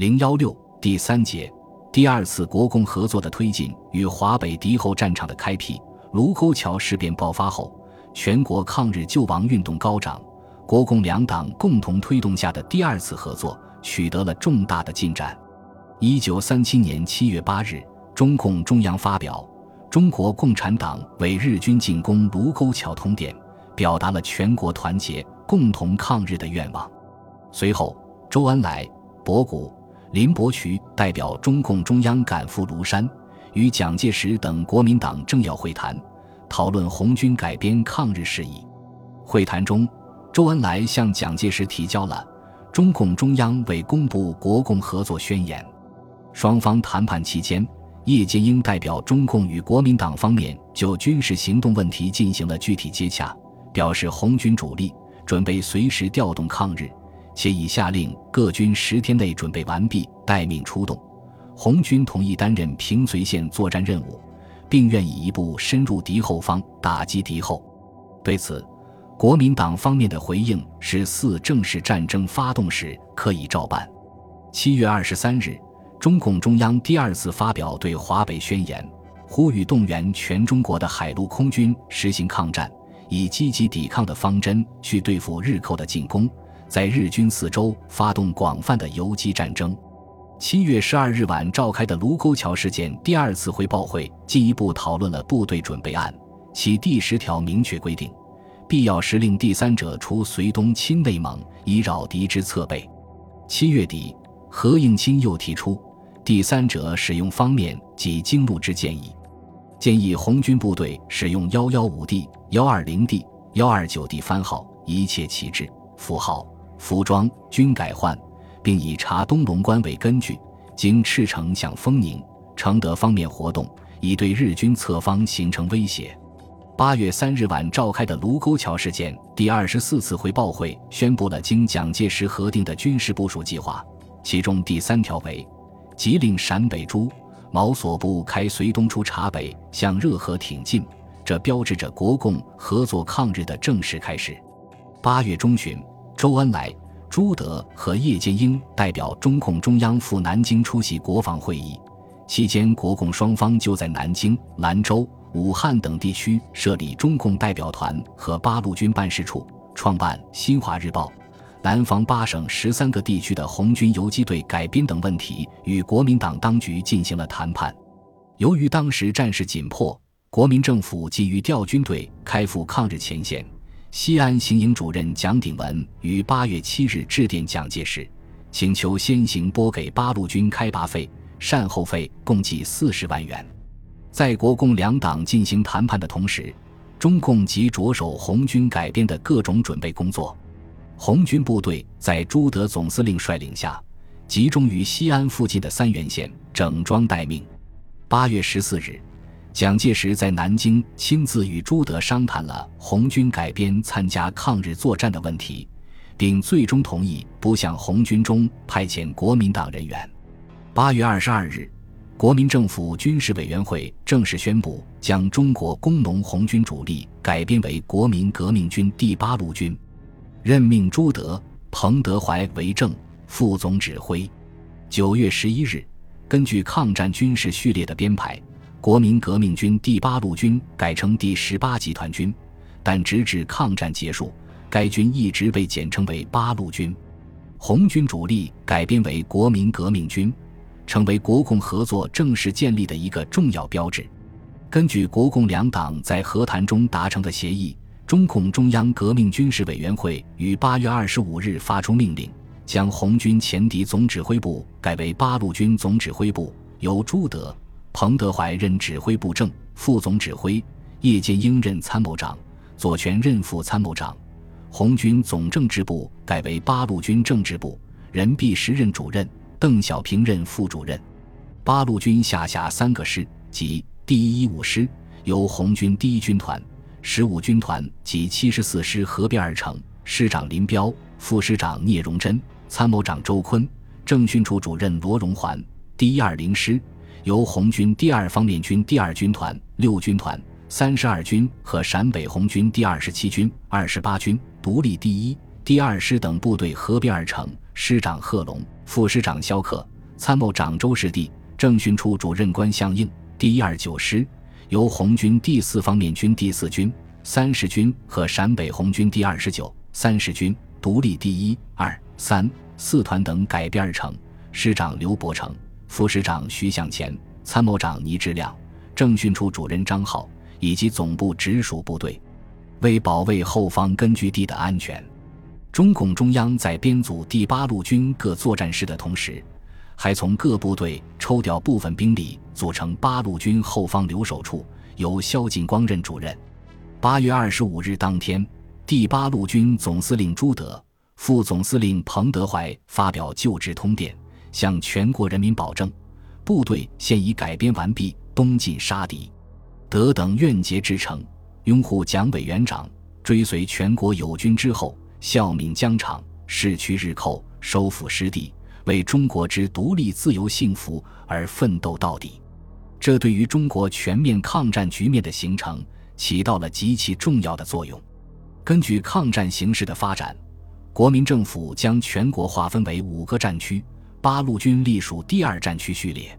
零幺六第三节，第二次国共合作的推进与华北敌后战场的开辟。卢沟桥事变爆发后，全国抗日救亡运动高涨，国共两党共同推动下的第二次合作取得了重大的进展。一九三七年七月八日，中共中央发表《中国共产党为日军进攻卢沟桥通电》，表达了全国团结、共同抗日的愿望。随后，周恩来、博古。林伯渠代表中共中央赶赴庐山，与蒋介石等国民党政要会谈，讨论红军改编抗日事宜。会谈中，周恩来向蒋介石提交了中共中央为公布国共合作宣言。双方谈判期间，叶剑英代表中共与国民党方面就军事行动问题进行了具体接洽，表示红军主力准备随时调动抗日。且已下令各军十天内准备完毕，待命出动。红军同意担任平绥线作战任务，并愿以一部深入敌后方，打击敌后。对此，国民党方面的回应是：四正式战争发动时可以照办。七月二十三日，中共中央第二次发表对华北宣言，呼吁动员全中国的海陆空军实行抗战，以积极抵抗的方针去对付日寇的进攻。在日军四周发动广泛的游击战争。七月十二日晚召开的卢沟桥事件第二次汇报会进一步讨论了部队准备案，其第十条明确规定，必要时令第三者除绥东侵内蒙，以扰敌之侧背。七月底，何应钦又提出第三者使用方面及经路之建议，建议红军部队使用幺幺五 D、幺二零 D、幺二九 D 番号，一切旗帜、符号。服装均改换，并以查东龙关为根据，经赤城向丰宁、承德方面活动，以对日军侧方形成威胁。八月三日晚召开的卢沟桥事件第二十四次汇报会宣布了经蒋介石核定的军事部署计划，其中第三条为：即令陕北诸毛所部开绥东出察北，向热河挺进，这标志着国共合作抗日的正式开始。八月中旬。周恩来、朱德和叶剑英代表中共中央赴南京出席国防会议，期间国共双方就在南京、兰州、武汉等地区设立中共代表团和八路军办事处，创办《新华日报》，南方八省十三个地区的红军游击队改编等问题与国民党当局进行了谈判。由于当时战事紧迫，国民政府急于调军队开赴抗日前线。西安行营主任蒋鼎文于八月七日致电蒋介石，请求先行拨给八路军开拔费、善后费共计四十万元。在国共两党进行谈判的同时，中共即着手红军改编的各种准备工作。红军部队在朱德总司令率领下，集中于西安附近的三原县，整装待命。八月十四日。蒋介石在南京亲自与朱德商谈了红军改编参加抗日作战的问题，并最终同意不向红军中派遣国民党人员。八月二十二日，国民政府军事委员会正式宣布将中国工农红军主力改编为国民革命军第八路军，任命朱德、彭德怀为正副总指挥。九月十一日，根据抗战军事序列的编排。国民革命军第八路军改称第十八集团军，但直至抗战结束，该军一直被简称为八路军。红军主力改编为国民革命军，成为国共合作正式建立的一个重要标志。根据国共两党在和谈中达成的协议，中共中央革命军事委员会于八月二十五日发出命令，将红军前敌总指挥部改为八路军总指挥部，由朱德。彭德怀任指挥部正副总指挥，叶剑英任参谋长，左权任副参谋长。红军总政治部改为八路军政治部，任弼时任主任，邓小平任副主任。八路军下辖三个师，即第一一五师由红军第一军团、十五军团及七十四师合编而成，师长林彪，副师长聂荣臻，参谋长周坤，政训处主任罗荣桓。第一二零师。由红军第二方面军第二军团、六军团、三十二军和陕北红军第二十七军、二十八军独立第一、第二师等部队合编而成，师长贺龙，副师长肖克，参谋长周士第，政训处主任关相应。第一二九师由红军第四方面军第四军、三十军和陕北红军第二十九、三十军独立第一、二、三、四团等改编而成。师长刘伯承，副师长徐向前，参谋长倪志亮，政训处主任张浩以及总部直属部队，为保卫后方根据地的安全，中共中央在编组第八路军各作战师的同时。还从各部队抽调部分兵力，组成八路军后方留守处，由萧劲光任主任。八月二十五日当天，第八路军总司令朱德、副总司令彭德怀发表就职通电，向全国人民保证：部队现已改编完毕，东进杀敌。德等愿竭之诚，拥护蒋委员长，追随全国友军之后，效命疆场，势驱日寇，收复失地。为中国之独立、自由、幸福而奋斗到底，这对于中国全面抗战局面的形成起到了极其重要的作用。根据抗战形势的发展，国民政府将全国划分为五个战区，八路军隶属第二战区序列。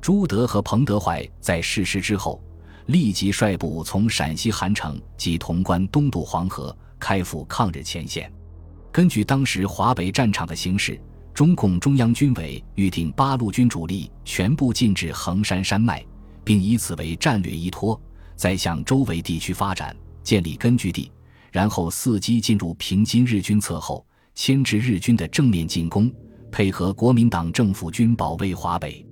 朱德和彭德怀在逝世之后，立即率部从陕西韩城及潼关东渡黄河，开赴抗日前线。根据当时华北战场的形势。中共中央军委预定八路军主力全部进至衡山山脉，并以此为战略依托，再向周围地区发展，建立根据地，然后伺机进入平津日军侧后，牵制日军的正面进攻，配合国民党政府军保卫华北。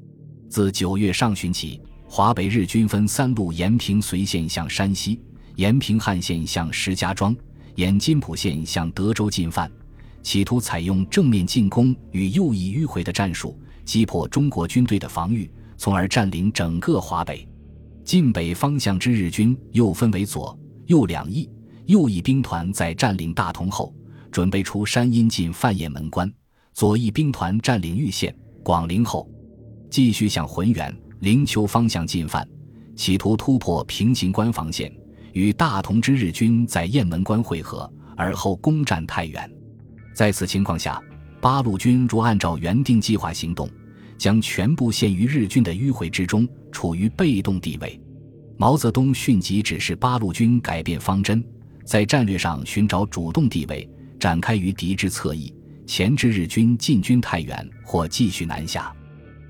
自九月上旬起，华北日军分三路沿平绥线向山西，沿平汉线向石家庄，沿津浦线向德州进犯。企图采用正面进攻与右翼迂回的战术，击破中国军队的防御，从而占领整个华北。晋北方向之日军又分为左、右两翼。右翼兵团在占领大同后，准备出山阴进犯雁门关；左翼兵团占领玉县、广陵后，继续向浑源、灵丘方向进犯，企图突破平型关防线，与大同之日军在雁门关会合，而后攻占太原。在此情况下，八路军若按照原定计划行动，将全部陷于日军的迂回之中，处于被动地位。毛泽东迅即指示八路军改变方针，在战略上寻找主动地位，展开于敌之侧翼，钳制日军进军太原或继续南下。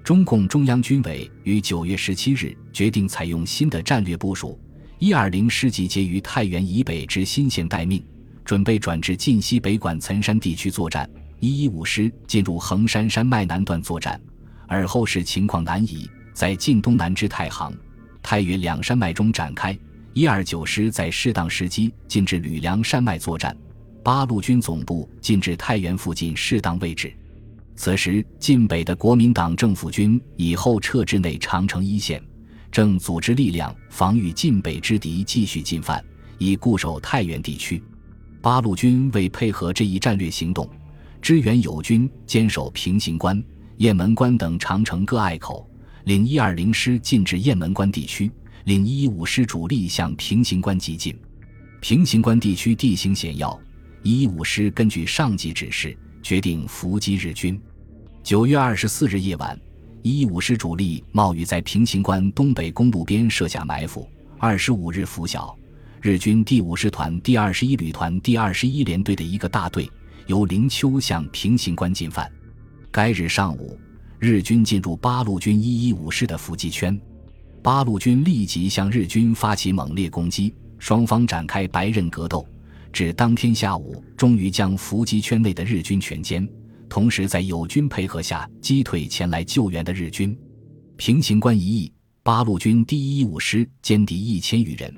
中共中央军委于九月十七日决定采用新的战略部署：一二零师集结于太原以北之新县待命。准备转至晋西北管岑山地区作战，一一五师进入横山山脉南段作战，而后视情况难移，在晋东南之太行、太原两山脉中展开。一二九师在适当时机进至吕梁山脉作战，八路军总部进至太原附近适当位置。此时，晋北的国民党政府军已后撤至内长城一线，正组织力量防御晋北之敌继续进犯，以固守太原地区。八路军为配合这一战略行动，支援友军坚守平型关、雁门关等长城各隘口，领一二零师进至雁门关地区，领一一五师主力向平型关急进。平型关地区地形险要，一一五师根据上级指示，决定伏击日军。九月二十四日夜晚，一一五师主力冒雨在平型关东北公路边设下埋伏。二十五日拂晓。日军第五师团第二十一旅团第二十一联队的一个大队由灵丘向平型关进犯。该日上午，日军进入八路军一一五师的伏击圈，八路军立即向日军发起猛烈攻击，双方展开白刃格斗，至当天下午，终于将伏击圈内的日军全歼，同时在友军配合下击退前来救援的日军。平型关一役，八路军第一五师歼敌一千余人。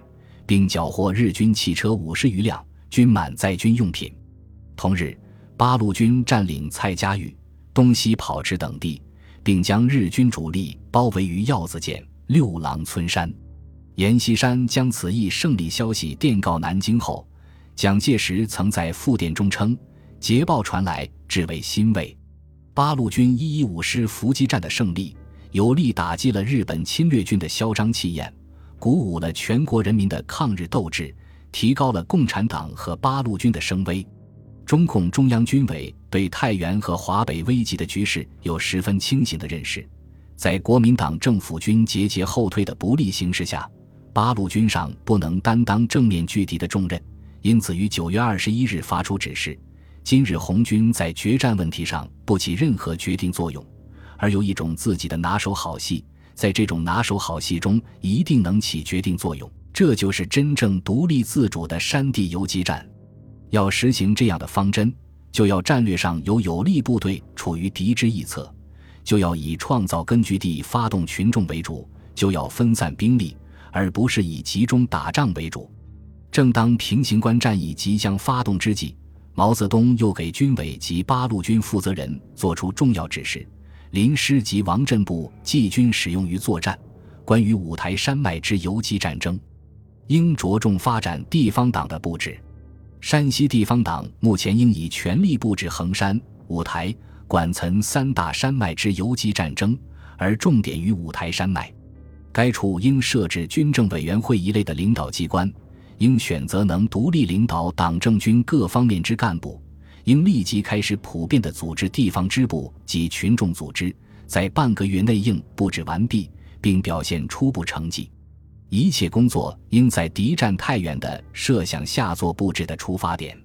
并缴获日军汽车五十余辆，均满载军用品。同日，八路军占领蔡家峪、东西跑池等地，并将日军主力包围于耀子涧、六郎村山。阎锡山将此役胜利消息电告南京后，蒋介石曾在复电中称：“捷报传来，至为欣慰。八路军一一五师伏击战的胜利，有力打击了日本侵略军的嚣张气焰。”鼓舞了全国人民的抗日斗志，提高了共产党和八路军的声威。中共中央军委对太原和华北危急的局势有十分清醒的认识。在国民党政府军节节后退的不利形势下，八路军上不能担当正面拒敌的重任，因此于九月二十一日发出指示：今日红军在决战问题上不起任何决定作用，而有一种自己的拿手好戏，在这种拿手好戏中一定能起决定作用。这就是真正独立自主的山地游击战。要实行这样的方针，就要战略上有有力部队处于敌之一侧。就要以创造根据地、发动群众为主，就要分散兵力，而不是以集中打仗为主。正当平型关战役即将发动之际，毛泽东又给军委及八路军负责人作出重要指示：林师及王震部冀军使用于作战，关于五台山脉之游击战争，应着重发展地方党的布置。山西地方党目前应以全力布置衡山、五台。管岑三大山脉之游击战争，而重点于五台山脉。该处应设置军政委员会一类的领导机关，应选择能独立领导党政军各方面之干部，应立即开始普遍的组织地方支部及群众组织，在半个月内应布置完毕，并表现初步成绩。一切工作应在敌占太原的设想下做布置的出发点。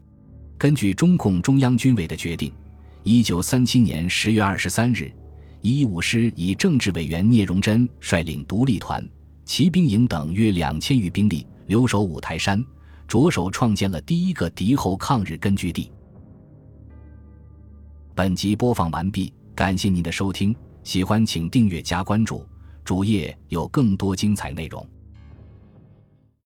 根据中共中央军委的决定。一九三七年十月二十三日，一五师以政治委员聂荣臻率领独立团、骑兵营等约两千余兵力留守五台山，着手创建了第一个敌后抗日根据地。本集播放完毕，感谢您的收听，喜欢请订阅加关注，主页有更多精彩内容。